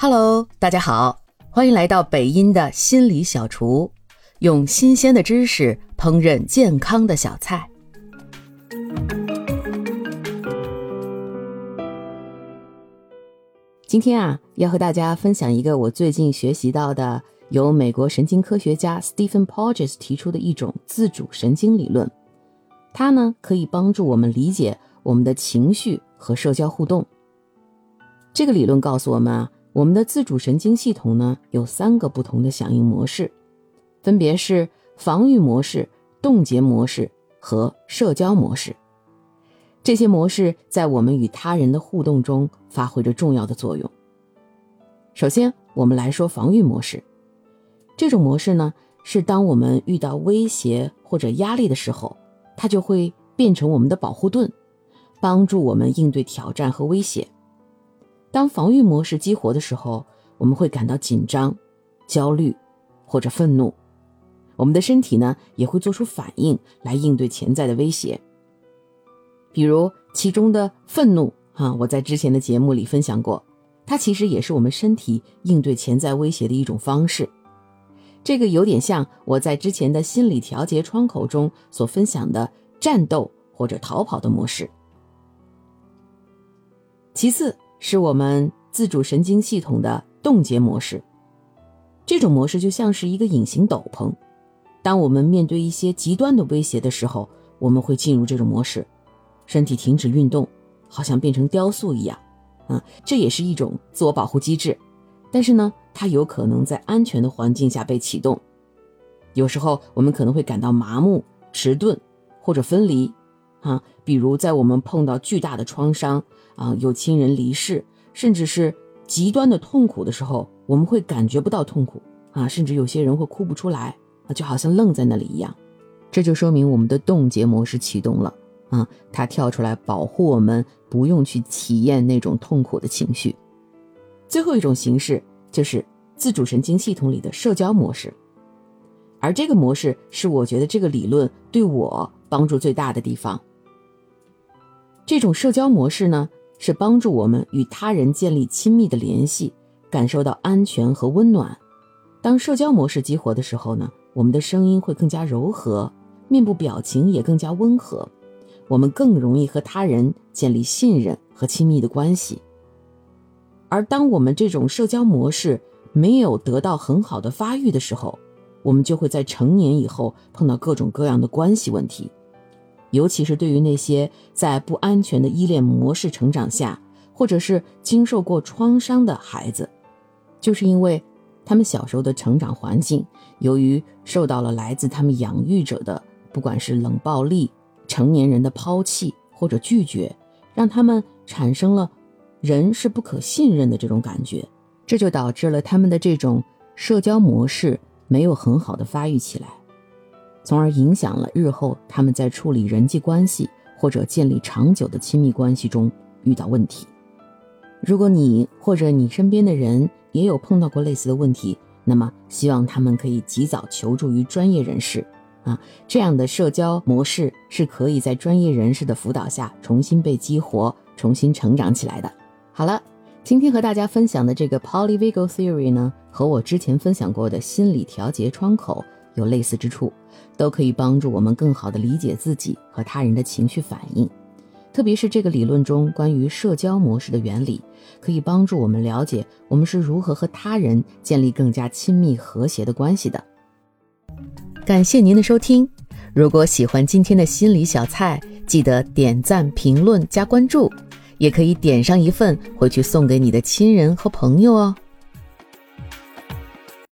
Hello，大家好，欢迎来到北音的心理小厨，用新鲜的知识烹饪健康的小菜。今天啊，要和大家分享一个我最近学习到的，由美国神经科学家 Stephen Porges 提出的一种自主神经理论。它呢，可以帮助我们理解我们的情绪和社交互动。这个理论告诉我们啊。我们的自主神经系统呢，有三个不同的响应模式，分别是防御模式、冻结模式和社交模式。这些模式在我们与他人的互动中发挥着重要的作用。首先，我们来说防御模式。这种模式呢，是当我们遇到威胁或者压力的时候，它就会变成我们的保护盾，帮助我们应对挑战和威胁。当防御模式激活的时候，我们会感到紧张、焦虑或者愤怒，我们的身体呢也会做出反应来应对潜在的威胁。比如其中的愤怒，哈，我在之前的节目里分享过，它其实也是我们身体应对潜在威胁的一种方式。这个有点像我在之前的心理调节窗口中所分享的战斗或者逃跑的模式。其次。是我们自主神经系统的冻结模式。这种模式就像是一个隐形斗篷，当我们面对一些极端的威胁的时候，我们会进入这种模式，身体停止运动，好像变成雕塑一样。啊，这也是一种自我保护机制，但是呢，它有可能在安全的环境下被启动。有时候我们可能会感到麻木、迟钝或者分离。啊，比如在我们碰到巨大的创伤啊，有亲人离世，甚至是极端的痛苦的时候，我们会感觉不到痛苦啊，甚至有些人会哭不出来啊，就好像愣在那里一样。这就说明我们的冻结模式启动了啊，它跳出来保护我们，不用去体验那种痛苦的情绪。最后一种形式就是自主神经系统里的社交模式，而这个模式是我觉得这个理论对我帮助最大的地方。这种社交模式呢，是帮助我们与他人建立亲密的联系，感受到安全和温暖。当社交模式激活的时候呢，我们的声音会更加柔和，面部表情也更加温和，我们更容易和他人建立信任和亲密的关系。而当我们这种社交模式没有得到很好的发育的时候，我们就会在成年以后碰到各种各样的关系问题。尤其是对于那些在不安全的依恋模式成长下，或者是经受过创伤的孩子，就是因为他们小时候的成长环境，由于受到了来自他们养育者的不管是冷暴力、成年人的抛弃或者拒绝，让他们产生了人是不可信任的这种感觉，这就导致了他们的这种社交模式没有很好的发育起来。从而影响了日后他们在处理人际关系或者建立长久的亲密关系中遇到问题。如果你或者你身边的人也有碰到过类似的问题，那么希望他们可以及早求助于专业人士。啊，这样的社交模式是可以在专业人士的辅导下重新被激活、重新成长起来的。好了，今天和大家分享的这个 Polyvagal Theory 呢，和我之前分享过的心理调节窗口。有类似之处，都可以帮助我们更好地理解自己和他人的情绪反应。特别是这个理论中关于社交模式的原理，可以帮助我们了解我们是如何和他人建立更加亲密和谐的关系的。感谢您的收听，如果喜欢今天的心理小菜，记得点赞、评论、加关注，也可以点上一份回去送给你的亲人和朋友哦。